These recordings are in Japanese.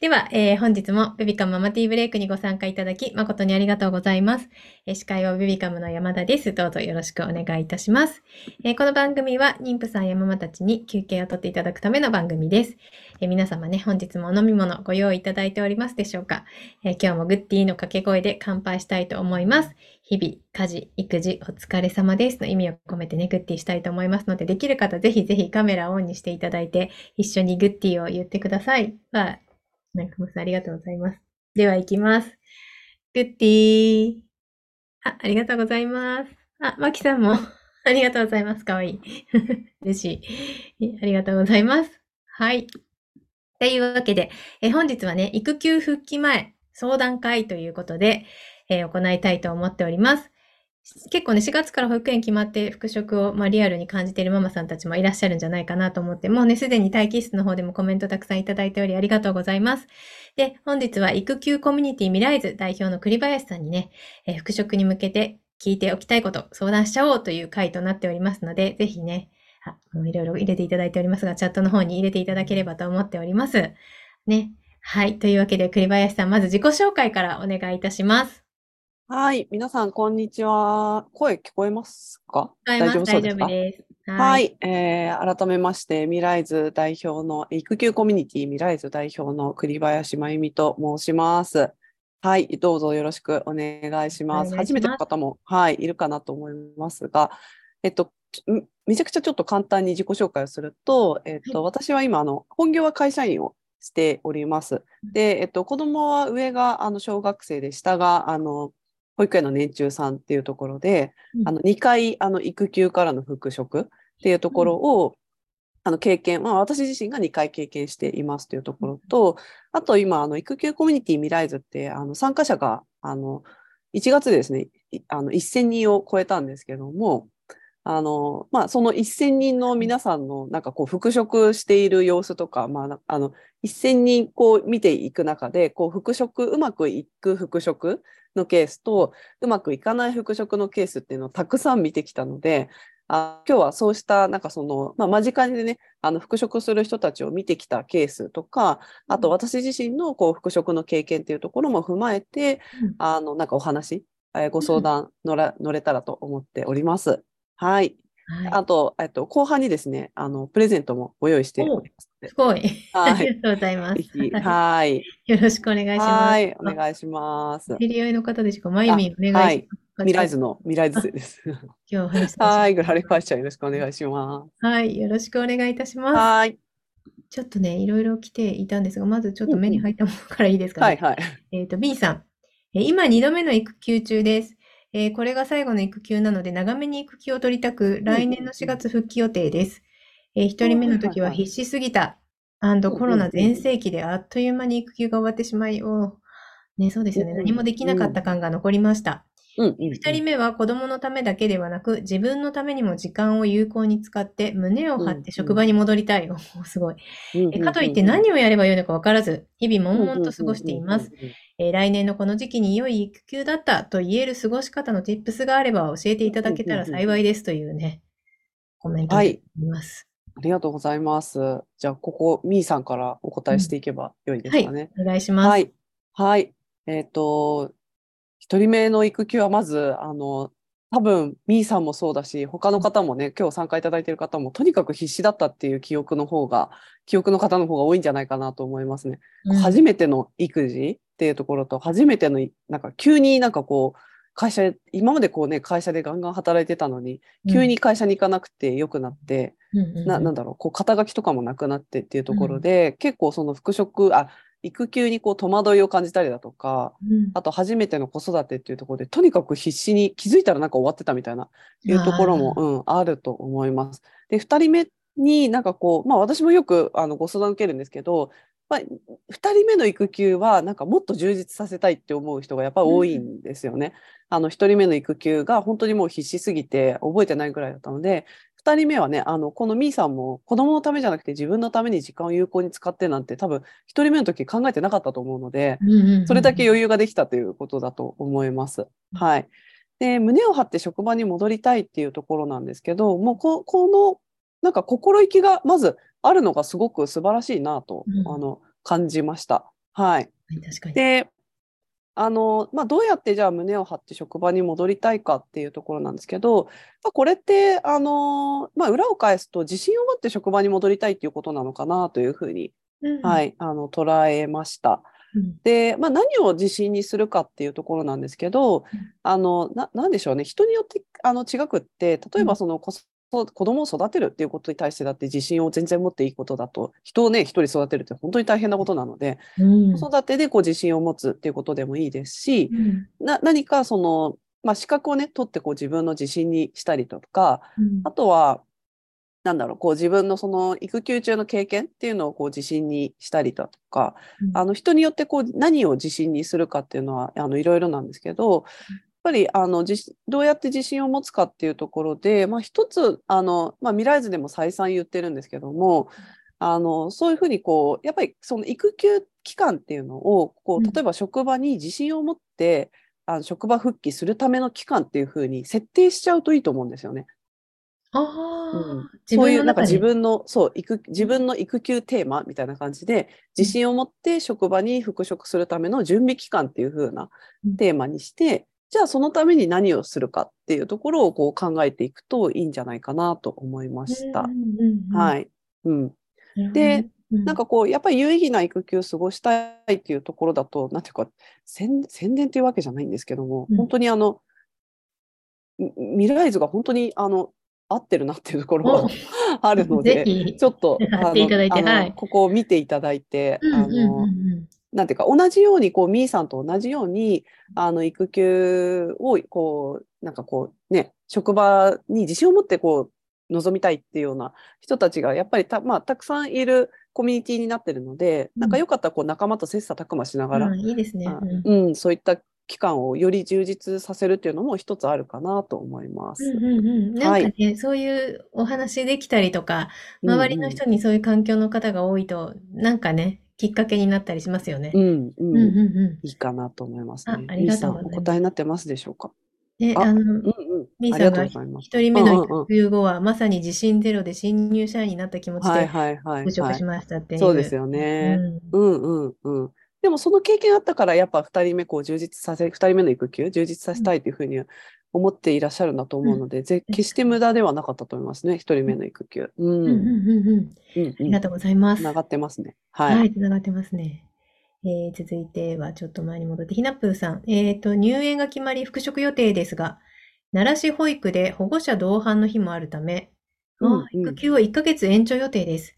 では、えー本日もベビカムママティーブレイクにご参加いただき誠にありがとうございます。えー司会はベビカムの山田です。どうぞよろしくお願いいたします。えーこの番組は妊婦さんやママたちに休憩をとっていただくための番組です。えー皆様ね、本日もお飲み物ご用意いただいておりますでしょうか、えー今日もグッディの掛け声で乾杯したいと思います。日々、家事、育児、お疲れ様ですの意味を込めてね、グッディしたいと思いますので、できる方ぜひぜひカメラをオンにしていただいて、一緒にグッディを言ってください。は、なんかもさんありがとうございます。では行きます。グッディー。あ、ありがとうございます。あ、マキさんも ありがとうございます。かわいい。嬉しい。ありがとうございます。はい。というわけで、え本日はね、育休復帰前相談会ということで、えー行いたいと思っております。結構ね、4月から保育園決まって復職を、まあ、リアルに感じているママさんたちもいらっしゃるんじゃないかなと思って、もうね、すでに待機室の方でもコメントたくさんいただいておりありがとうございます。で、本日は育休コミュニティ未来図代表の栗林さんにね、えー復職に向けて聞いておきたいこと、相談しちゃおうという回となっておりますので、ぜひね、あ、もういろいろ入れていただいておりますが、チャットの方に入れていただければと思っております。ね。はい。というわけで、栗林さん、まず自己紹介からお願いいたします。はい。皆さん、こんにちは。声聞こえますか？大丈夫そうですか？夫です。は。い。えー改めまして、未来図代表の、育休コミュニティ未来図代表の栗林真由美と申します。はい。どうぞよろしくお願いします。ます初めての方も、はい、いるかなと思いますが、えっと、んめちゃくちゃちょっと簡単に自己紹介をすると、えっと、私は今、あの、本業は会社員をしております。で、えっと、子供は上があの小学生で、下があの保育園の年中さんっていうところで、うん。あの2回あの育休からの復職っていうところを、あの経験、まあ、私自身が2回経験していますというところと、あと今、あの育休コミュニティ未来図ってあの参加者があの1月でですね、いあの1000人を超えたんですけども、あのまあ、その1000人の皆さんのなんかこう復職している様子とか、まあな、あの1000人こう見ていく中でこう復職うまくいく復職のケースとうまくいかない復職のケースっていうのをたくさん見てきたのであ今日はそうしたなんかその、まあ、間近でねあの復職する人たちを見てきたケースとかあと私自身のこう復職の経験っていうところも踏まえてうんあのなんかお話、えーご相談乗ら乗れたらと思っております。はい。はい。あと、えっと、後半にですね、あの、プレゼントもご用意しておりますのすごい。はいありがとうございまで、す。ははい。いよろしくお願いします。はい、おあ願いします。知り合いの方でしかまゆみん、お願いします。はい未来図の未来図です。今日はい、まグラリファイちゃんよろしくお願いしまはい。よろしくお願いいたしす。ます。はい、ちょっとね、いろいろ来ていたんですが、まずちょっと目に入ったものからいいですかね。はい、はい。えっと、B さん。えー今2度目の育休中です。えーこれが最後の育休なので、長めに育休を取りたく、来年の4月復帰予定です。え1人目の時は必死すぎた。コロナ全盛期であっという間に育休が終わってしまい、おーね、そうですよね。うん何もできなかった感が残りました。うん、うん。2人目は子供のためだけではなく、自分のためにも時間を有効に使って、胸を張って職場に戻りたい。おーすごい。うんえかといって何をやればよいのか分からず、日々悶々と過ごしています。。えー来年のこの時期に良い育休だったと言える過ごし方の tips があれば教えていただけたら幸いですというね、コメントをはいいただきます。ありがとうございます。じゃあ、ここ、みーさんからお答えしていけばよいですかね。お願いします。はい。はい。えっ、と、一人目の育休はまず、あの、多分、みーさんもそうだし、他の方もね、今日参加いただいている方も、とにかく必死だったっていう記憶の方が、記憶の方の方が多いんじゃないかなと思いますね。うん。初めての育児っていうところと、初めてのい、なんか急になんかこう、会社、今までこうね、会社でガンガン働いてたのに、急に会社に行かなくてよくなって、うんうんうん。な、なんだろう、こう、肩書きとかもなくなってっていうところで、結構その復職、あ、育休にこう戸惑いを感じたりだとか、うんあと初めての子育てっていうところで、とにかく必死に気づいたらなんか終わってたみたいな、いうところも、うん、あると思います。で、二人目になんかこう、まあ私もよくあのご相談受けるんですけど、まあ、二人目の育休はなんかもっと充実させたいって思う人がやっぱり多いんですよね。あの一人目の育休が本当にもう必死すぎて覚えてないぐらいだったので、二人目はね、あの、このみーさんも子供のためじゃなくて自分のために時間を有効に使ってなんて多分一人目の時考えてなかったと思うので、それだけ余裕ができたということだと思います。はい。で、胸を張って職場に戻りたいっていうところなんですけど、もうこ、この、なんか心意気がまずあるのがすごく素晴らしいなと、うんあの、感じました。はい。確かに。で、あの、まあ、どうやってじゃあ胸を張って職場に戻りたいかっていうところなんですけど、まあ、これって、あの、まあ、裏を返すと自信を持って職場に戻りたいっていうことなのかなというふうに、うんはい、あの、捉えました。うんで、まあ、何を自信にするかっていうところなんですけど、あの、な、なんでしょうね。人によって、あの、違くって、例えばその子子供を育てるっていうことに対してだって自信を全然持っていいことだと、人をね、一人育てるって本当に大変なことなので、うん。子育てでこう自信を持つっていうことでもいいですし、うん。な、何かその、まあ、資格をね、取ってこう自分の自信にしたりとか、うん。あとは、なんだろう、こう自分のその育休中の経験っていうのをこう自信にしたりだとか、うん。あの人によってこう何を自信にするかっていうのはあのいろいろなんですけど、ぱりあの自どうやって自信を持つかっていうところで、まあ、一つあの、まあ、未来図でも再三言ってるんですけども、あのそういうふうにこうやっぱりその育休期間っていうのをこうん。う例えば職場に自信を持って、あの職場復帰するための期間っていうふうに設定しちゃうといいと思うんですよね。あうん。あ、そういうなんか自分のそう育自分の育休テーマみたいな感じで自信を持って職場に復職するための準備期間っていう風なうん。テーマにしてじゃあそのために何をするかっていうところをこう考えていくといいんじゃないかなと思いました。はい。うん。でなんかこうやっぱり有意義な育休を過ごしたいっていうところだとなんていうか宣宣伝っていうわけじゃないんですけども、うん本当にあのみ未来図が本当にあの合ってるなっていうところはおあるので。ちょっと、貼っていただいてあのはいここを見ていただいて、あの、なんていうか、同じように、こう、みーさんと同じように、あの、育休を、こう、なんかこう、ね、職場に自信を持って、こう、望みたいっていうような人たちが、やっぱりた、まあ、たくさんいるコミュニティになってるので、なんかよかったら、こう、仲間と切磋琢磨しながら、うんいいですね。あうん。うん、そういった期間をより充実させるっていうのも一つあるかなと思います。うんうんうん、なんかね、そういうお話できたりとか、周りの人にそういう環境の方が多いと、なんかね、きっかけになったりしますよね。うん、うん、うんうんういいかなと思いますね。あありがとうございますお答えになってますでしょうか？ん。で、ああの、うんうん。みーさんが。一人目の育休後は、まさに自信ゼロで新入社員になった気持ちはいではいはいはい復職し。ましたっていう。そうですよね。うんうんうんうん。でもその経験あったから、やっぱ2人目こう充実させ、2人目の育休、充実させたいというふうに思っていらっしゃるんだと思うので、ぜ決して無駄ではなかったと思いますね、1人目の育休。うん。うんうんうんうん。うんうんありがとうございます。つながってますね。は、はいい。つながってますね。えー続いてはちょっと前に戻って、ひなぷーさん。えっと、入園が決まり復職予定ですが、奈良市保育で保護者同伴の日もあるため、あうんうん育休を1ヶ月延長予定です。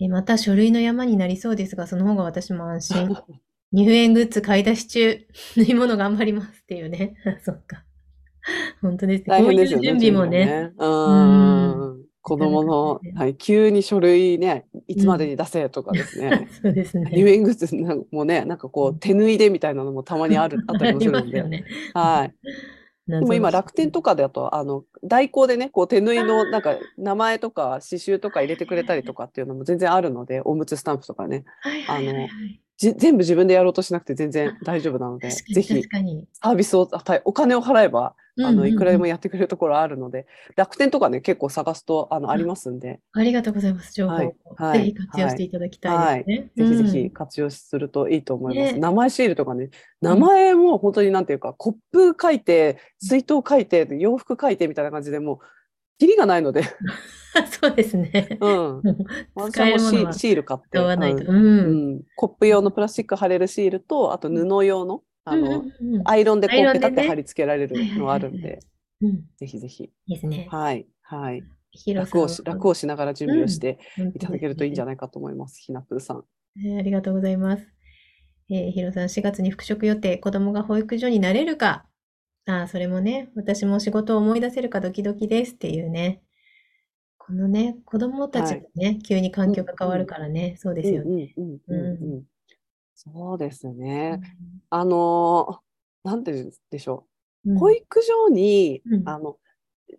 えーまた書類の山になりそうですが、その方が私も安心。入園グッズ買い出し中。縫い物頑張りますっていうね。そっか。本当ですね。大変ですよね。準備もね。ね。うん。子供の、はい、急に書類ね、いつまでに出せとかですね。そうですね。入園グッズなんかもね、なんかこう、手縫いでみたいなのもたまにある、あったりもするんで。ね。はい。でも今、楽天とかだと、あの、代行でね、こう、手縫いの、なんか、名前とか、刺繍とか入れてくれたりとかっていうのも全然あるので、おむつスタンプとかね、はいはいはいはいじ全部自分でやろうとしなくて全然大丈夫なので、ぜひ。サービスを、はいお金を払えば、あの、いくらでもやってくれるところあるので、楽天とかね、結構探すと、あの、ありますんで、ありがとうございます、情報。を。ぜひ活用していただきたいですね。ぜひぜうん。ひ活用するといいと思います。ね。名前シールとかね、名前も本当になんていうか、コップ書いて、水筒書いて、洋服書いてみたいな感じでもう、キリがないので、そうですね。うん。私もうシール買って、コップ用のプラスチック貼れるシールと、あと布用の、あの、アイロンでこうペタって貼り付けられるのがあるんで、ぜひぜひ、いですね。はい、はい。楽をし、楽をしながら準備をしていただけるといいんじゃないかと思います。ひなぷーさん。ありがとうございます。えー、ヒロさん、4月に復職予定、子供が保育所になれるか。ああ、それもね、私も仕事を思い出せるかドキドキですっていうね。このね、子供たちがね、急に環境が変わるからね、そうですよね。うんうんうんうんうん。そうですうね。んあのー、なんて言うんでしょう。うん保育所に、うんあの、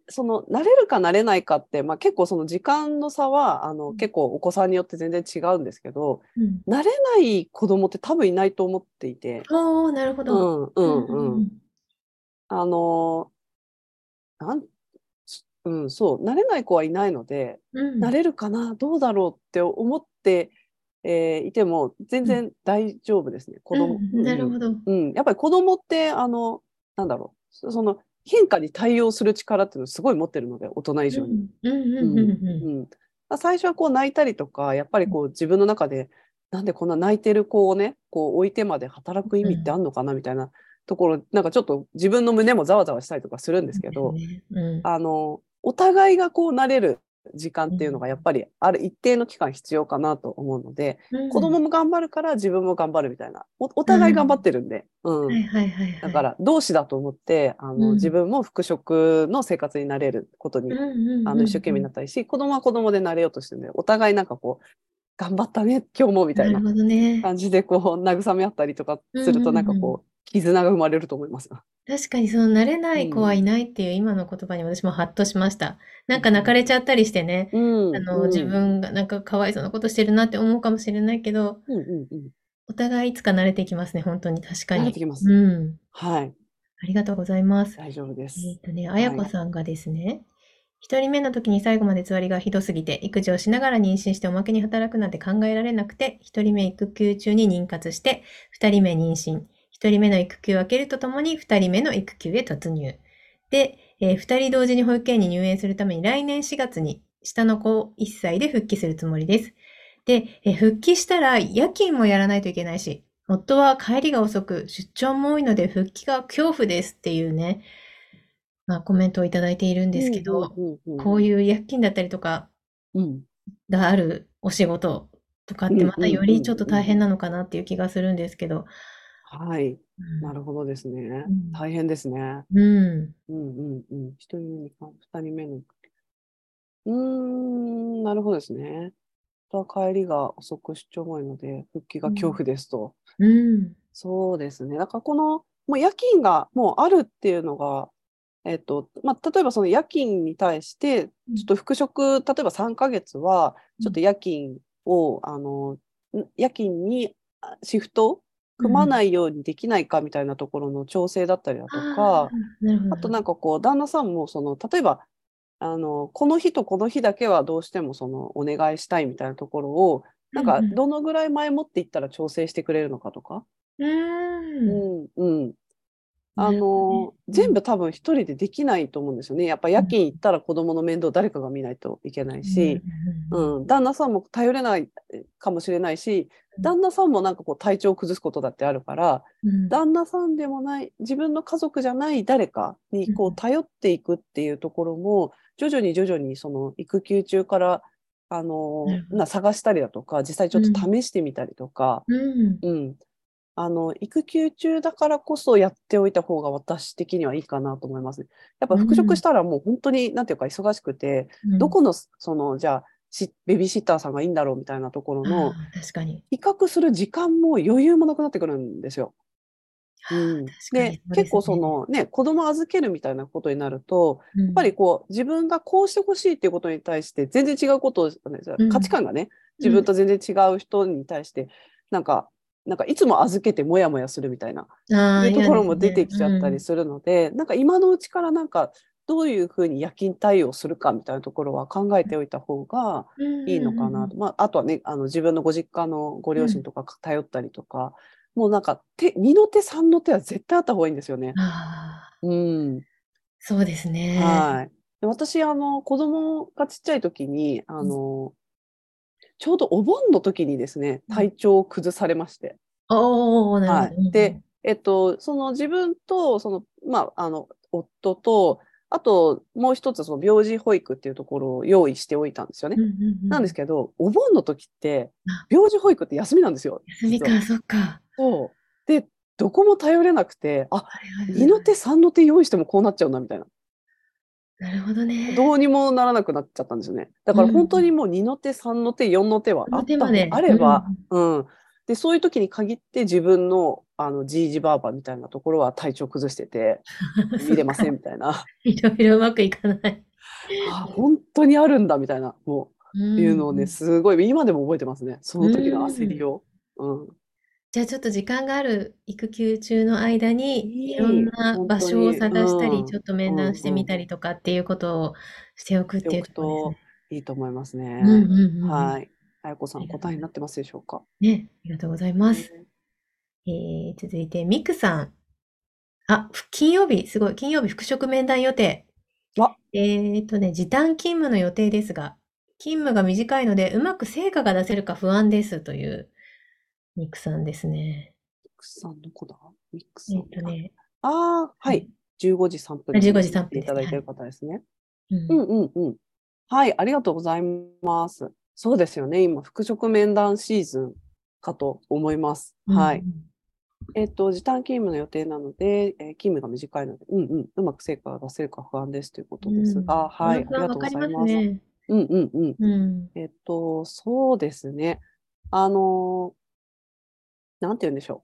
その、慣れるか慣れないかって、まあ結構その時間の差は、あの、結構お子さんによって全然違うんですけど、うん慣れない子供って多分いないと思っていて、おー、なるほうど。んうんうん。あのー、なん、うん、そう、慣れない子はいないので、うん。慣れるかな、どうだろうって思ってえーいても全然大丈夫ですね。子供。うんなるほど。うん、やっぱり子供って、あの、なんだろう、そその変化に対応する力っていうのをすごい持ってるので、大人以上に。うんうんうんうんうんうん最初はこう泣いたりとか、やっぱりこう自分の中で、なんでこんな泣いてる子をね、こう置いてまで働く意味ってあんのかなみたいなところ、なんかちょっと自分の胸もざわざわしたりとかするんですけど、うん。あの、お互いがこうなれる時間っていうのがやっぱりある一定の期間必要かなと思うので、うん。子供も頑張るから自分も頑張るみたいな、おお互い頑張ってるんで、うん。だから同志だと思って、あの、うん。自分も復職の生活になれることに、あの、一生懸命になったりし、子供は子供でなれようとしてるんで、お互いなんかこう、頑張ったね、今日もみたいな。感じでこう、慰め合ったりとかすると、なんかこう、絆が生まれると思います。確かにその慣れない子はいないっていう今の言葉に私もハッとしました。なんか泣かれちゃったりしてね、うん。あの、うん自分がなんかかわいそうなことしてるなって思うかもしれないけど、うんうんうん。お互いいつか慣れてきますね、本当に確かに。慣れてきますうん。はい。ありがとうございます。大丈夫です。えっとね、あやこさんがですね、一人目の時に最後までつわりがひどすぎて、育児をしながら妊娠しておまけに働くなんて考えられなくて、一人目育休中に妊活して、二人目妊娠、一人目の育休を明けるとともに二人目の育休へ突入。で、えー二人同時に保育園に入園するために来年4月に下の子を1歳で復帰するつもりです。で、えー復帰したら夜勤もやらないといけないし、夫は帰りが遅く、出張も多いので復帰が恐怖ですっていうね、まあ、コメントをいただいているんですけど、こういう夜勤だったりとかうん。があるお仕事とかってまたよりちょっと大変なのかなっていう気がするんですけど。はい。うんなるほどですね。うん大変ですね。うん。うんうんうん。一人目二人目の。うーん、なるほどですね。と帰りが遅く出張も多いので、復帰が恐怖ですと。うん。そうですね。だからこの、もう夜勤がもうあるっていうのが、えっと、まあ、例えばその夜勤に対して、ちょっと復職、例えば3ヶ月は、ちょっと夜勤を、あの、ん夜勤にあシフト組まないようにできないかみたいなところの調整だったりだとか、あ。あとなんかこう、旦那さんも、その、例えば、あの、この日とこの日だけはどうしてもその、お願いしたいみたいなところを、なんか、どのぐらい前もっていったら調整してくれるのかとか、うーん。うん、うん。あなるほどね。の、全部多分一人でできないと思うんですよね。やっぱ夜勤行ったら子供の面倒誰かが見ないといけないし、うん。うん、旦那さんも頼れないかもしれないし、旦那さんもなんかこう体調を崩すことだってあるから、うん。旦那さんでもない、自分の家族じゃない誰かにこううん。頼っていくっていうところも、徐々に徐々にその育休中から、あのな探したりだとか、実際ちょっと試してみたりとか、うん。うん。あの、育休中だからこそやっておいた方が私的にはいいかなと思いますね。やっぱ復職したらもう本当に、なんていうか忙しくて、うんどこの、その、じゃあ、しベビーシッターさんがいいんだろうみたいなところの、確かに。比較する時間も余裕もなくなってくるんですよ。うん、ですね結構そのね、子供預けるみたいなことになると、ややっぱりこう、自分がこうしてほしいっていうことに対して、全然違うことを、うん価値観がね、自分と全然違う人に対して、なんか、なんかいつも預けてモヤモヤするみたいな、いうところも出てきちゃったりすするので、なんか今のうちからなんか、どういうふうに夜勤対応するかみたいなところは考えておいた方がいいのかなと。まあ、あとはね、あの自分のご実家のご両親とか頼ったりとか、もうなんか手、二の手三の手は絶対あった方がいいんですよね。うん。そうですね。はい。で私、あの、子供がちっちゃい時に、あの、ちょうどお盆の時にですね、体調を崩されまして。おおなるほど。はい。で、えっと、その自分と、その、まあ、あの、夫と、あと、もう一つ、その病児保育っていうところを用意しておいたんですよね。なんですけけど、お盆の時ってあ、病児保育って休みなんですよ。休みか、そっか。そう。で、どこも頼れなくて、あ、二の手三の手用意してもこうなっちゃうな、みたいな。なるほどね。どうにもならなくなっちゃったんですよね。だからうん本当にもう2の手、3の手、4の手はあったのあれば、うん。で、そういう時に限って自分の、あの、じいじばあばみたいなところは体調崩してて、見れませんみたいな。いろいろうまくいかない。あ、本当にあるんだみたいな、もう、いうのをね、んすごい、今でも覚えてますね。その時の焦りを。うん。じゃあちょっと時間がある育休中の間いにいいろんな場所を探したり、本当にちょっと面談してみたりとかっていうことをしておくっていうところしておくいいと思思いますね。うんうんうんうんはい。あやこさん、答えになってますでしょうか？ね、ありがとうございます。えー、続いて、ミクさん。あ、ふ金曜日、すごい。金曜日、復職面談予定。わえーとね、時短勤務の予定ですが、勤務が短いので、うまく成果が出せるか不安ですという、ミクさんですね。ミックスさんどこだ？ミックさん。ーとね、ああ、はい。15時3分あ15時に3分いただいている方ですね。うんうんうんうん。はい、ありがとうございます。そうですよね。今、復職面談シーズンかと思います。はい。えっと、時短勤務の予定なので、えー勤務が短いので、うんうん、うまく成果が出せるか不安ですということですが、はい、ありがとうございます。うんうんうん。うん。えっと、そうですね。あの、なんて言うんでしょ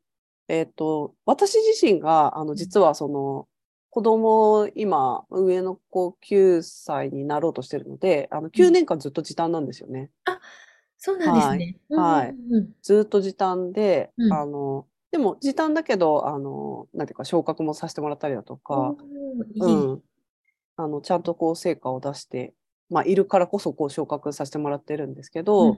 う。えっと、私自身が、あの、実はその、子供、今、上の子9歳になろうとしてるので、あの、9年間ずっと時短なんですよね。そうなんですね。はいうんうんずっと時短で、うんあの、でも時短だけど、あの、なんていうか、昇格もさせてもらったりだとうんか。うん。あの、ちゃんとこう、成果を出して、まあ、いるからこそ、こう、昇格させてもらってるんですけど、うん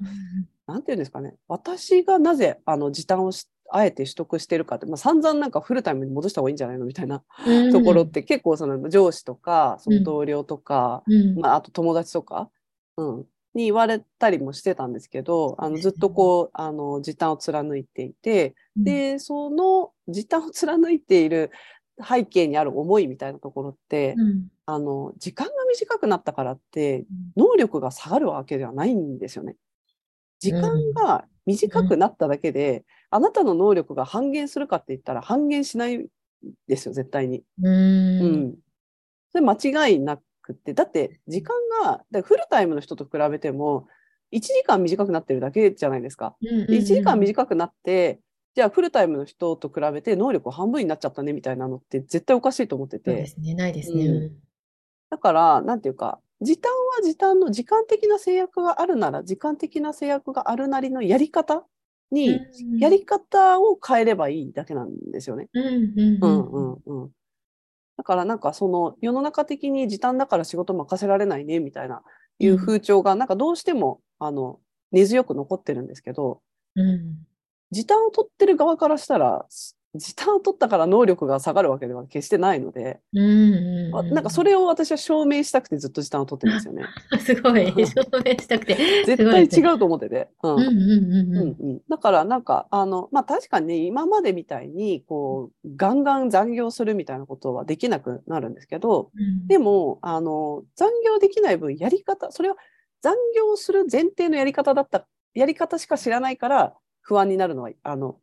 なんていうんですかね、私がなぜ、あの、時短をし、あえて取得してるかって、まあ、散々なんかフルタイムに戻した方がいいんじゃないのみたいなうん。ところって、結構その上司とか、そうん。の同僚とか、うん。まあ、あと友達とか、うん、に言われたりもしてたんですけど、あの、ずっとこう、あの、時短を貫いていて、うん。で、その時短を貫いている背景にある思いみたいなところって、うん。あの、時間が短くなったからって、能力が下がるわけではないんですよね。時間が短くなっただけで、あなたの能力が半減するかって言ったら半減しないですよ、絶対に。ううんん。それ間違いなくって、だって時間が、だフルタイムの人と比べても、1時間短くなってるだけじゃないですか。うんで1時間短くなって、じゃあフルタイムの人と比べて能力半分になっちゃったねみたいなのって絶対おかしいと思ってて。そうですね、ないですね。うんだから、なんていうか、時短は時短の時間的な制約があるなら、時間的な制約があるなりのやり方に、うん。やり方を変えればいいだけなんですよね。だからなんかその世の中的に時短だから仕事任せられないねみたいないう風潮がなんかどうしてもあの根強く残ってるんですけど、うん。時短を取ってる側からしたら、時短を取ったから能力が下がるわけでは決してないので、うんあなんかそれを私は証明したくてずっと時短を取ってるんですよね。すごい、証明したくて。絶対違うと思ってて。うんですね。うんうんうんううんんうん、だからなんかあの、まあ、確かにね今までみたいにこうガンガン残業するみたいなことはできなくなるんですけどうん。でもあの残業できない分やり方それは残業する前提のやり方だったやり方しか知らないから不安になるのはあの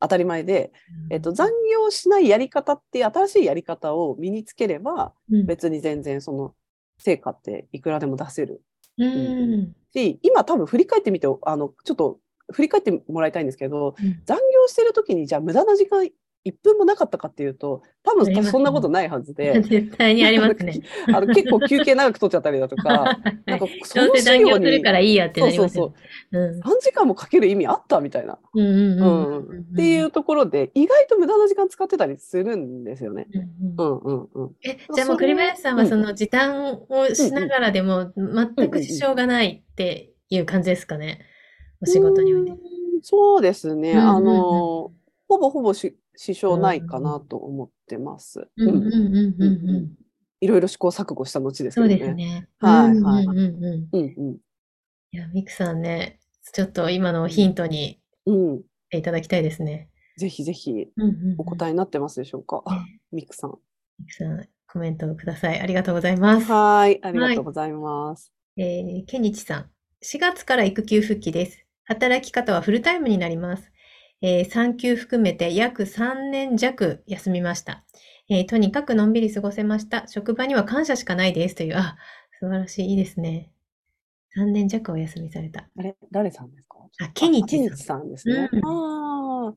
当たり前で、えっと、残業しないやり方っていう新しいやり方を身につければうん。別に全然その成果っていくらでも出せる。うん。し今多分振り返ってみてあのちょっと振り返ってもらいたいんですけどうん。残業してる時にじゃあ無駄な時間1分もなかったかっていうと多分そんなことないはずで。絶対にありますね。あの結構休憩長く取っちゃったりだとか なんかその資料にからいいやってなりますそうよ。うん。3時間もかける意味あったみたいな、うんうんううんんっていうところで意外と無駄な時間使ってたりするんですよね。うんうん。うんうんうん、え、じゃあもう栗林さんはうん。その時短をしながらでも全く支障がないっていう感じですかね。お仕事において。うんそうですね、あのほぼほぼし支障ないかなと思ってます。いろいろ試行錯誤した後ですけそうどね。ですね。はいいや、ミクさんね、ちょっと今のヒントにうん、いただきたいですね。ぜひぜひお答えになってますでしょうか？ミクさん。ミクさん、コメントをください。ありがとうございます。はい、ありがとうございます。えー、ケニチさん。4月から育休復帰です。働き方はフルタイムになります。えー産休含めて約3年弱休みました。えーとにかくのんびり過ごせました。職場には感謝しかないです。という、あ、素晴らしい。いいですね。3年弱お休みされた。あれ、誰さんですか？あ、ケニチさん。チさんですね。うんああ。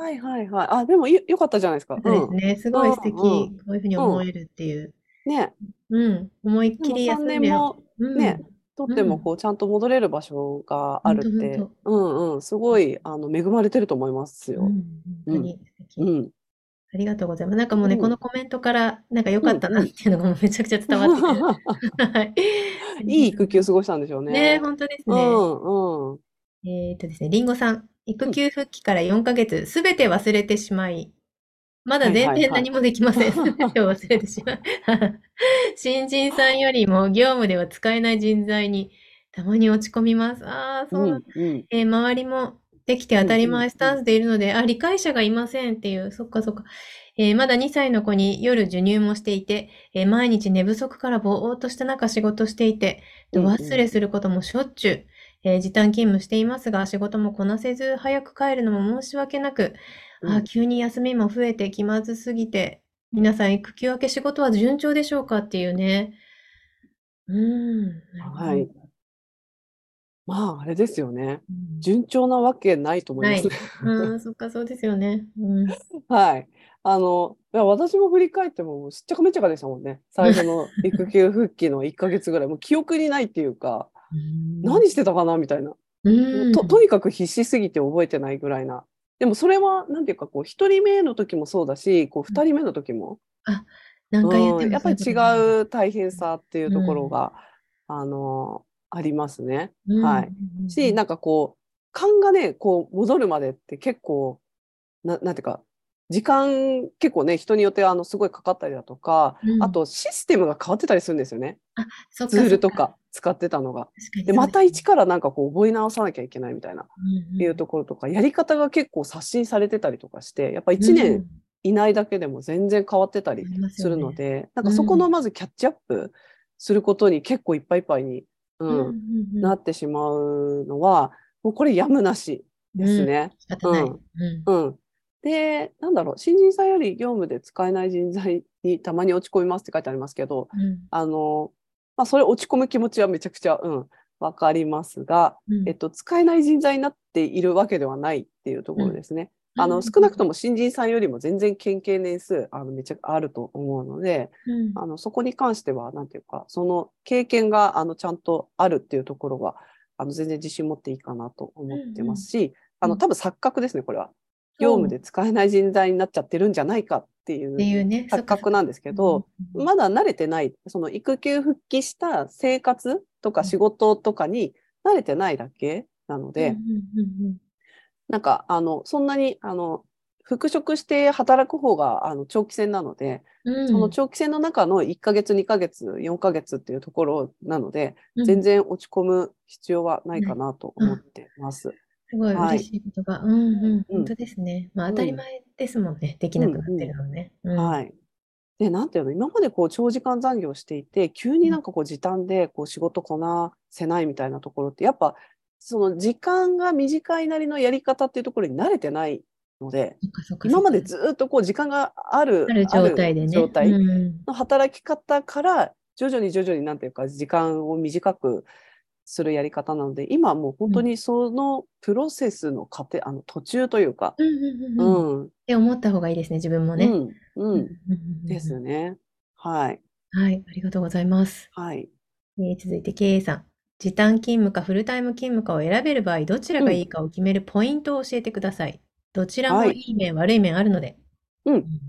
はいはいはい。あ、でもよよかったじゃないですか。そうですね。すごい素敵。こういうふうに思えるっていう。うん。ね、うん。思いっでも3きり休んで年もうんね、とってもうんこうちゃんと戻れる場所があるってほんと、うんうん、すごいあの恵まれてると思いますよ。うん。うん。ありがとうございます。なんかもうね、うんこのコメントから、なんか良かったなっていうのがめちゃくちゃ伝わってくる。はい。いい育休過ごしたんでしょうね。ね、本当ですうね。んうん。えっとですね、りんごさん、育休復帰から4ヶ月、すべて忘れてしまい、まだ全はいはいはい然何もできません。すべてを忘れてしまう。新人さんよりも業務では使えない人材にたまに落ち込みます。ああ、そうなんだ。うんえー周りもできて当たり前スタンスでいるので、あ、理解者がいませんっていう、そっかそっか。えーまだ2歳の子に夜授乳もしていて、えー毎日寝不足からぼーっとした中仕事していて、度忘れすることもしょっちゅう、えー時短勤務していますが、仕事もこなせず、早く帰るのも申し訳なく、うんあ、急に休みも増えて気まずすぎて、皆さん育休明け仕事は順調でしょうかっていうね。うーん。なるほどはい。まあ、あれですよね。うん順調なわけないと思いますね。うん、そっか、そうですよね。うん。はい。あの、いや私も振り返っても、しっちゃかめっちゃかでしたもんね。最初の 育休復帰の1ヶ月ぐらい。もう記憶にないっていうか、何してたかなみたいな。うん。と、とにかく必死すぎて覚えてないぐらいな。でもそれは、なんていうか、こう、一人目の時もそうだし、こう、二人目の時も、何回言ってやっぱり違うう大変さっていうところが、あの、ありますね。うん。はい。し、なんかこう、勘がね、こう、戻るまでって結構、ななんていうか、時間結構ね、人によってあのすごいかかったりだとか、うん。あとシステムが変わってたりするんですよね。そっか。ツールとか使ってたのが。で、また一からなんかこう覚え直さなきゃいけないみたいな、うんうん。いうところとか、やり方が結構刷新されてたりとかして、やっぱ1うん。年いないだけでも全然変わってたりするので、なんかそこのまずキャッチアップすることに結構いっぱいいっぱいに、うんうんうんうん。なってしまうのは、もうこれやむなしですね。うん。で、なんだろう、新人さんより業務で使えない人材にたまに落ち込みますって書いてありますけど、うん。あの、まあ、それ落ち込む気持ちはめちゃくちゃ、うん、わかりますが、うん。えっと、使えない人材になっているわけではないっていうところですね。あの、うん。少なくとも新人さんよりも全然経験年数、あの、めちゃあると思うので、うん。あの、そこに関しては、なんていうか、その経験が、あの、ちゃんとあるっていうところは、あの、全然自信持っていいかなと思ってますし、あの、うん多分錯覚ですね、これは。業務で使えない人材になっちゃってるんじゃないかっていううね。錯覚なんですけど、うんまだ慣れてない、その育休復帰した生活とか仕事とかに慣れてないだけなので、うんうんうんなんか、あの、そんなに、あの、復職して働く方が、あの、長期戦なので、うん。その長期戦の中の1ヶ月、2ヶ月、4ヶ月っていうところなので、うん。全然落ち込む必要はないかなと思ってます。すごいはい嬉しい言葉。うんうん、うん本当ですね。まあうん当たり前ですもんね。できなくなってるのね。うんはい。で、なんていうの、今までこう長時間残業していて、急になんかこう時短でこう仕事こなせないみたいなところって、やっぱその時間が短いなりのやり方っていうところに慣れてないので、そっかそっか今までそっかずっとこう時間がある、ある状態でね。状態うんの働き方から、徐々に徐々になんていうか、時間を短くするやり方なので、今はもう本当にそのプロセスの過程、あの途中というか、うんうんううんうん。っん、て思った方がいいですね、自分もね。うん、ううんん、ですね。はい、はい、ありがとうございます。はい。えー続いて、経営さん。時短勤務かフルタイム勤務かを選べる場合、どちらがいいかを決めるポイントを教えてください。どちらもはいいい面、悪い面あるので。うん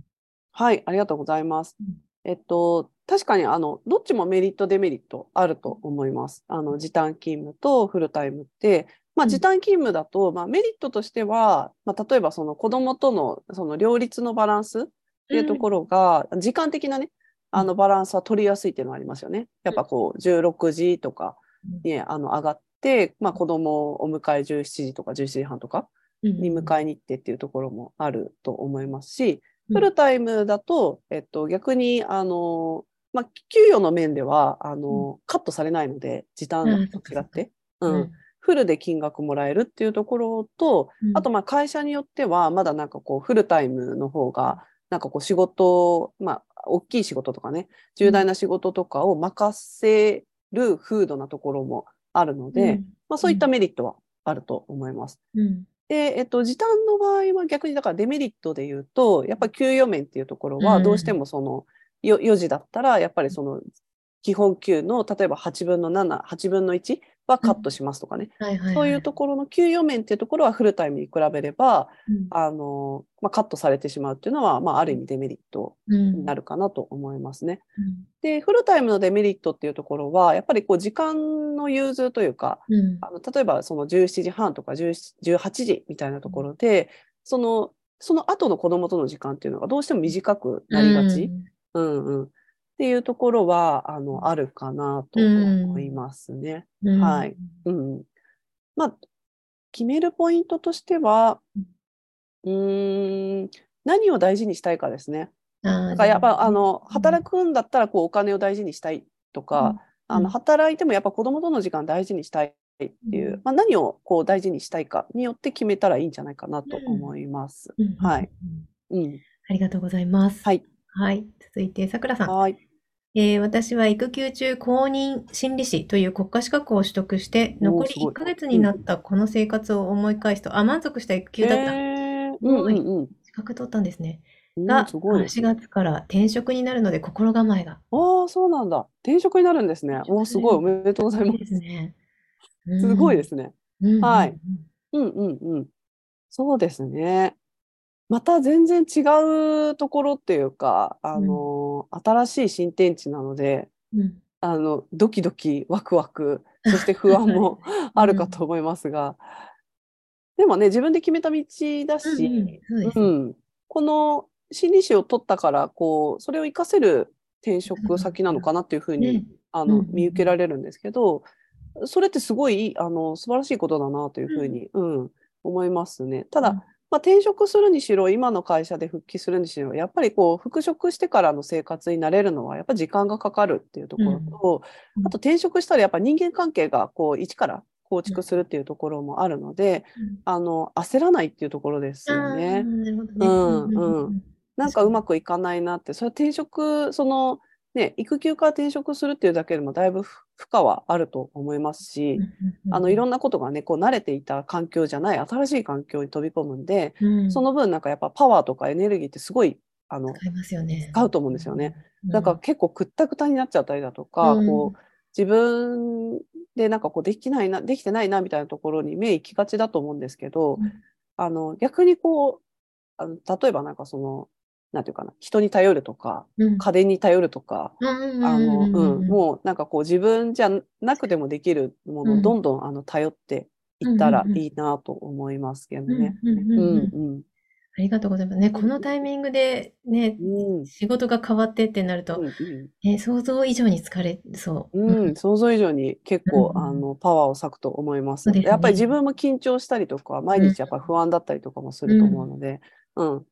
はい、ありがとうございますうん。えっと、確かに、あの、どっちもメリット、デメリットあると思います。あの、時短勤務とフルタイムって、まあ、うん。時短勤務だと、まあ、メリットとしては、まあ、例えば、その子供との、その両立のバランスっていうところが、時間的なね、あの、バランスは取りやすいっていうのはありますよね。やっぱこう、16時とかに、あの、上がって、まあ、子供をお迎え17時とか17時半とか、に迎えに行ってっていうところもあると思いますし、うんフルタイムだと、えっと、逆に、あの、まあ、給与の面では、あの、カットされないので、時短と違って、ううん。ん、フルで金額もらえるっていうところと、うん。あと、まあ、会社によっては、まだなんかこう、フルタイムの方が、なんかこう、仕事、まあ、大きい仕事とかね、重大な仕事とかを任せる風土なところもあるので、まあ、そういったメリットはあると思います。うんで、えっと、時短の場合は逆にだからデメリットで言うと、やっぱり給与面っていうところはどうしてもその、4時だったら、やっぱりその、基本給の例えば8分の7、8分の1はカットしますとかね、はいはいはい。そういうところの給与面っていうところはフルタイムに比べれば、うん。あの、まあ、カットされてしまうっていうのは、まあ、ある意味デメリットうんになるかなと思いますね。うん。で、フルタイムのデメリットっていうところは、やっぱりこう時間の融通というか、うん。あの例えばその17時半とか17 18時みたいなところで、その、その後の子供との時間っていうのがどうしても短くなりがち、うんうん、っていうところは、あの、あるかなと思いますね。うんはい。うん。まあ、決めるポイントとしては、うーん、何を大事にしたいかですね。あだからやっぱ、あの、うん働くんだったら、こう、お金を大事にしたいとか、あの、働いてもやっぱ子供との時間大事にしたいっていう、うんまあ、何をこう大事にしたいかによって決めたらいいんじゃないかなと思います。うんはい。うんうん。ありがとうございます。はい。はい。続いて、さくらさん。はい。えー私は育休中公認心理師という国家資格を取得して、残りすごい1ヶ月になったこの生活を思い返すと、あ、満足した育休だった。えー、すごいうんうん資格取ったんですね。うん。が、うん、すごいです4ね。月から転職になるので心構えが。ああ、そうなんだ。転職になるんですね。おーすごい。おめでとうございまいいですす。ね。すごいですね。うん。はいうんうんうんうん。そうですね。また全然違うところっていうか、あの、新しい新天地なので、うん。うん。あの、ドキドキ、ワクワク、そして不安も あるかと思いますが、でもね、自分で決めた道だし、うんこの心理師を取ったから、こう、それを活かせる転職先なのかなっていうふうに、ね。あの、うんうん。うん見受けられるんですけど、それってすごい、あの、素晴らしいことだなというふうに、うん、思いますね。ただ、まあ、転職するにしろ、今の会社で復帰するにしろ、やっぱりこう、復職してからの生活になれるのは、やっぱり時間がかかるっていうところと、うん。あと転職したらやっぱ人間関係がこう、一から構築するっていうところもあるので、うん。あの、焦らないっていうところですよね。ね。うんうん。なんかうまくいかないなって、それは転職、その、ね、育休から転職するっていうだけでもだいぶ負荷はあると思いますし、あのいろんなことがねこう慣れていた環境じゃない新しい環境に飛び込むんで、うんその分なんかやっぱパワーとかエネルギーってすごいあの使いますよね。使うと思うんですよね。うん。なんか結構くったくたになっちゃったりだとか、うんこう自分でなんかこうできないなできてないなみたいなところに目行きがちだと思うんですけど、うんあの逆にこうあの例えばなんかそのなんていうかな人に頼るとかうん。家電に頼るとか、うんあの、うんうん、もうなんかこう自分じゃなくてもできるものうん。をどんどんあの頼っていったらうんうんうん。いいなと思いますけどうんね。うんうんううんん。ありがとうございます。ね、このタイミングでね、うん。うん仕事が変わってってなると、うんね、想像以上に疲れそう。うんうん。想像以上に結構うんあのパワーを割くと思います。すね。やっぱり自分も緊張したりとか毎日やっぱり不安だったりとかもすると思うので、うん。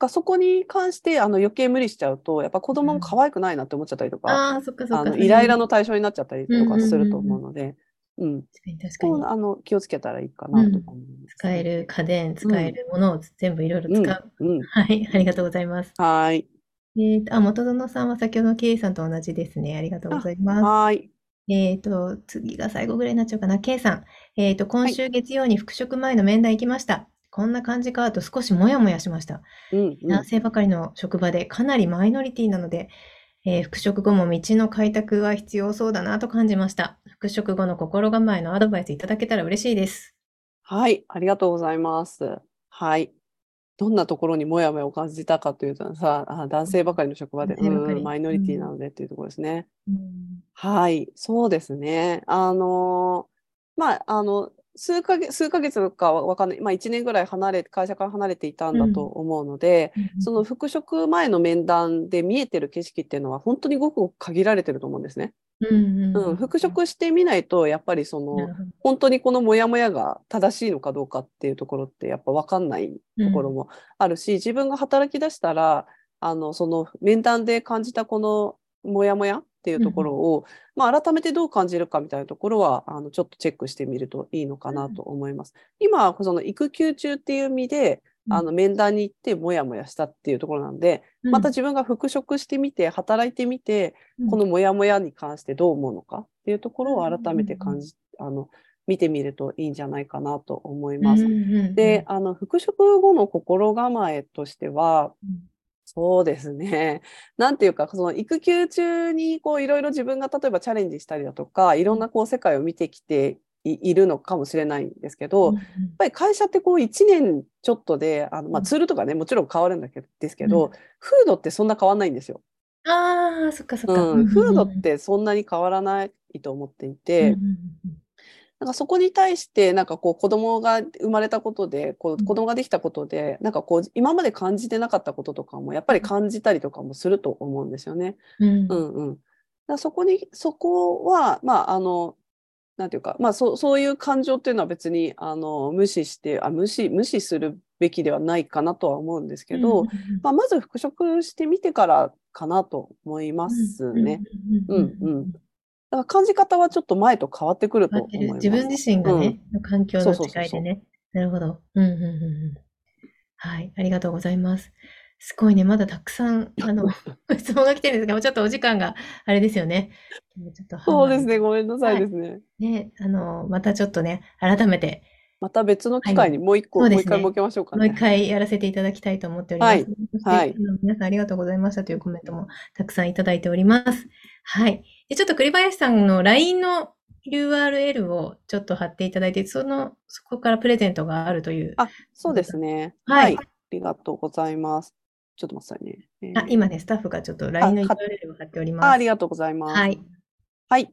かそこに関してあの余計無理しちゃうとやっぱ子供も可愛くないなって思っちゃったりとか、ああ、そっかそっか。あのイライラの。の対象になっちゃったりとかすると思うので、うん、確かにあの気をつけたらいいかなとか思います。使える家電、使えるものを全部いろいろ使う。うん、うん、はい、ありがとうございます。はーい。えーと、あ、元園さんは先ほどのケイさんと同じですね。ありがとうございます。はーい。えーと、次が最後ぐらいになっちゃうかな。K さん。えーと、今週月曜に復職前の面談行きました。こんな感じかと少しもやもやしました。うん、うん男性ばかりの職場でかなりマイノリティなので、えー復職後も道の開拓は必要そうだなと感じました。復職後の心構えのアドバイスいただけたら嬉しいです。はい、ありがとうございます。はい。どんなところにモヤモヤを感じたかというとさ、あ男性ばかりの職場で、うん、マイノリティなのでっていうところですね。うんはい、そうですね。あのーまあ、あの、数ヶ月、数ヶ月かわかんない、まあ、1年ぐらい離れ、会社から離れていたんだと思うので、その復職前の面談で見えてる景色っていうのは本当にごくごく限られてると思うんですね。うんうん、復職してみないと、やっぱりその、本当にこのモヤモヤが正しいのかどうかっていうところってやっぱ分かんないところもあるし、自分が働き出したらあのその面談で感じたこのモヤモヤっていうところを、まあ、改めてどう感じるかみたいなところはあのちょっとチェックしてみるといいのかなと思います。今その育休中っていう意味であの面談に行ってモヤモヤしたっていうところなんで、うん。また自分が復職してみて働いてみて、このモヤモヤに関してどう思うのかっていうところを改めて感じ、あの、見てみるといいんじゃないかなと思います。うんうんうんで、あの、復職後の心構えとしては、そうですね。なんていうか、その育休中にこういろいろ自分が例えばチャレンジしたりだとか、いろんなこう世界を見てきているのかもしれないんですけど、うんやっぱり会社ってこう1年ちょっとで、あのまあ、うん。ツールとかね、もちろん変わるんだけどですけど、風土ってそんな変わんないんですよ。ああ、そっかそっか。うん、風土っうんてそんなに変わらないと思っていうんて、うんなんかそこに対してなんかこう子供が生まれたことでこううん子供ができたことでなんかこう今まで感じてなかったこととかもやっぱり感じたりとかもすると思うんですよね。うんうんうん。だそこにそこはまああのなんていうかまあそうそういう感情っていうのは別にあの無視してあ無視無視するべきではないかなとは思うんですけど、うんまあ、まず復職してみてからかなと思いますね。。ううんんうん。だから感じ方はちょっと前と変わってくると思います。自分自身がね、の環境の違いでね。なるほど。うんうんうんうん。はい、ありがとうございます。すごいね、まだたくさん、あの、質問が来てるんですが、ちょっとお時間があれですよね。ちょっとそうですね。ごめんなさいですね。ね、あの、またちょっとね、改めて、また別の機会にもう一個、そうですねもう一回設けましょうかね。もう一回やらせていただきたいと思っております。はいはい皆さんありがとうございましたというコメントもたくさんいただいております。はい。でちょっと栗林さんの LINE の URL をちょっと貼っていただいて、その、そこからプレゼントがあるという。あ、そうですね。ははいい。ありがとうございます。ちょっと待ってくださいね。えーあ、今ね、スタッフがちょっと LINE の URL を貼っておりあ、ます。ありがとうございます。はい。はい。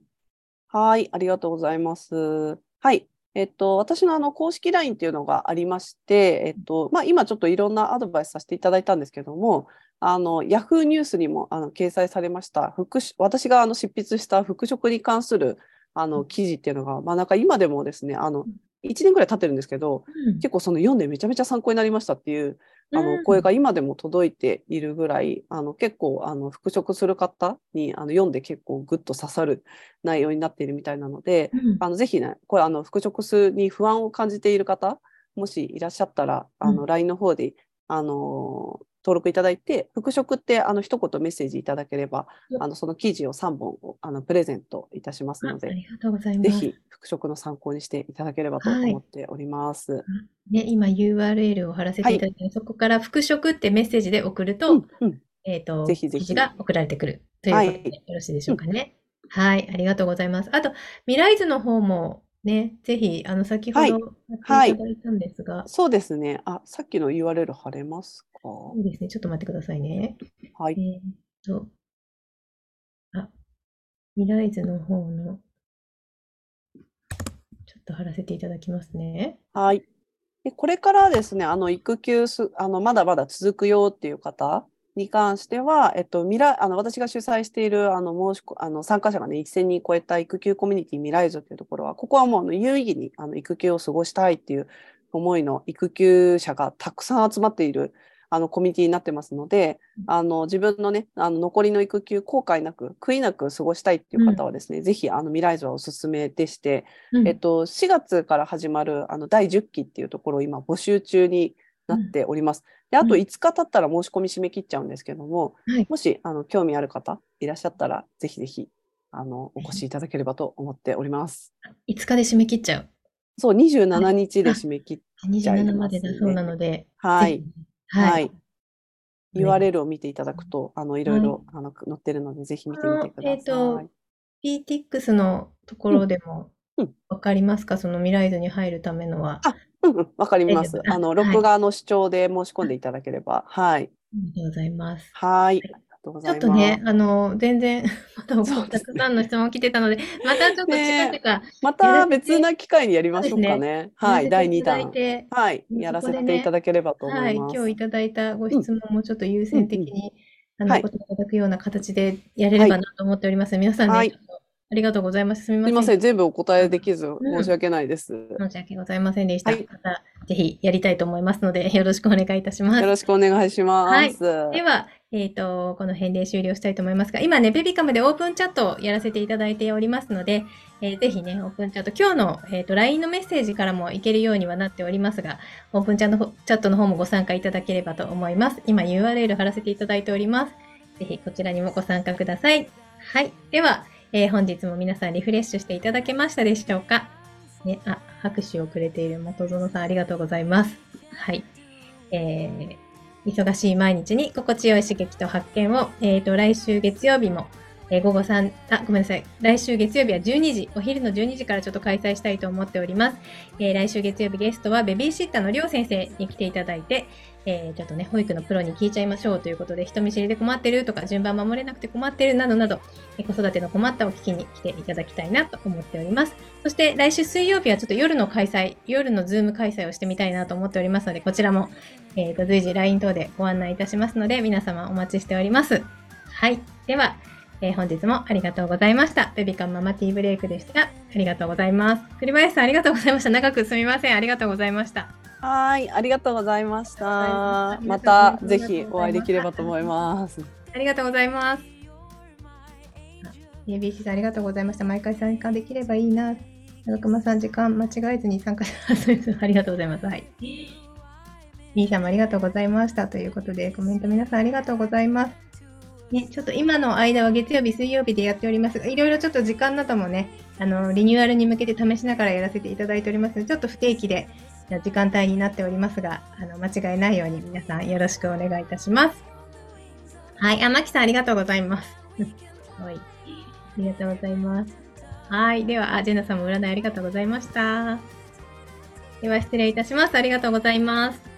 はい、ありがとうございます。はい。えっと、私のあの公式 LINE っていうのがありまして、えっと、まあ、今ちょっといろんなアドバイスさせていただいたんですけども、あの、Yahoo ニュースにもあの掲載されました、私があの執筆した復職に関するあの記事っていうのが、まあ、なんか今でもですね、あの、1年ぐらい経ってるんですけど、うん。結構その読んでめちゃめちゃ参考になりましたっていうあうん。の声が今でも届いているぐらい、あの結構あの復職する方にあの読んで結構グッと刺さる内容になっているみたいなので、うん。あのぜひね、これあの復職すに不安を感じている方、もしいらっしゃったら、あうの LINE の方で、あの登録いただいて、復職ってあの一言メッセージいただければう、んあのその記事を3本をあのプレゼントいたしますあので、ありがとうございます。ぜひ復職の参考にしていただければとはい思っております。ね、今 URL を貼らせていただいて、そこから復職ってメッセージで送ると、うんうんえっ、と、ぜひぜひ記事が送られてくるということで、はいよろしいでしょうかね。はい、ありがとうございます。あと、未来図の方もね、ぜひ、あの、先ほどはいやっていただいたんですが、そうですね。あ、さっきの URL 貼れますか？そうですね、ちょっと待ってくださいね。はい。えーっと、あ、未来図の方の、ちょっと貼らせていただきますね。はい。で、これからですね、あの、育休す、あの、まだまだ続くよっていう方に関しては、えっと、未来、あの、私が主催している、あの、申しこ、あの、参加者がね、1000人超えた育休コミュニティ未来図っていうところは、ここはもう、あの、有意義に、あの、育休を過ごしたいっていう思いの育休者がたくさん集まっている、あの、コミュニティになってますので、あの、自分のね、あの、残りの育休、後悔なく、悔いなく過ごしたいっていう方はですね、ぜひ、あの、未来図はおすすめでして、うん。えっと、4月から始まるあの第10期っていうところを今募集中になっております。で、あとうん5日経ったら申し込み締め切っちゃうんですけども、はいもしあの興味ある方いらっしゃったら、ぜひぜひあのお越しいただければと思っております。5日で締め切っちゃう。そう、27日で締め切っちゃい27まますでだそうなので、はいぜひ。ははいい。URL を見ていただくと、あのいろいろあの載ってるので、ぜひ見てみてください。えっと PTX のところでもうんうんわかりますか？その未来図に入るためのは。あわかりますあの、はい録画の視聴で申し込んでいただければ、はい。ありがとうございます。はい。ありがとうごちざいます。ょっとね、あの、全然、まだそうですねたくさんの質問来てたので、またちょっとね近々、また別な機会にやりましょうかね。はい、第2やらせていただい弾。て、はい、うんやらせていただければと思はいい、ます。今日いただいたご質問もちょっと優先的に、あの、はいお答えいただくような形でやれればなと思っております。皆さんね、ありがとうございます。すみますせん。みません、全部お答えできずん申し訳ないです。よ申し訳ございませんでした。はいまた、ぜひやりたいと思いますので、よろしくお願いいたします。ろしくお願いします。では、えっ、と、この辺で終了したいと思いますが、今ね、ベビカムでオープンチャットをやらせていただいておりますので、えーぜひね、オープンチャット、今日の、えー、と LINE のメッセージからもいけるようにはなっておりますが、オープンチャットチャットの方もご参加いただければと思います。今 URL 貼らせていただいております。ぜひこちらにもご参加ください。はい。では、えー本日も皆さんリフレッシュしていただけましたでしょうか？ね、あ、拍手をくれている元園さんありがとうございます。はい。えー忙しい毎日に心地よい刺激と発見を、えっ、と、来週月曜日も、えー午後3、あ、ごめんなさい。来週月曜日は12時、お昼の12時からちょっと開催したいと思っております。えー来週月曜日ゲストはベビーシッターのりょう先生に来ていただいて、えちょっとね、保育のプロに聞いちゃいましょうということで、人見知りで困ってるとか、順番守れなくて困ってるなどなど、え子育ての困ったを聞きに来ていただきたいなと思っております。そして来週水曜日はちょっと夜の開催、夜のズーム開催をしてみたいなと思っておりますので、こちらも、えーと随時 LINE 等でご案内いたしますので、皆様お待ちしております。はい。では、えー本日もありがとうございました。ベビカムママティーブレイクでした。ありがとうございます。栗林さんありがとうございました。長くすみません。ありがとうございました。はい、ありがとうございました。またぜひお会いできればと思います。ありがとうございます。あ ABC さんありがとうございました。毎回参加できればいいな。長熊さん時間間違えずに参加します。ありがとうございます。はい。みーさんもありがとうございました。ということで、コメント皆さんありがとうございます。ね、ちょっと今の間は月曜日、水曜日でやっておりますが、いろいろちょっと時間などもね、あの、リニューアルに向けて試しながらやらせていただいておりますので、ちょっと不定期で時間帯になっておりますが、あの、間違えないように皆さんよろしくお願いいたします。はい。あ、まきさんありがとうございます。はい。ありがとうございます。はい。では、あ、ジェナさんも占いありがとうございました。では、失礼いたします。ありがとうございます。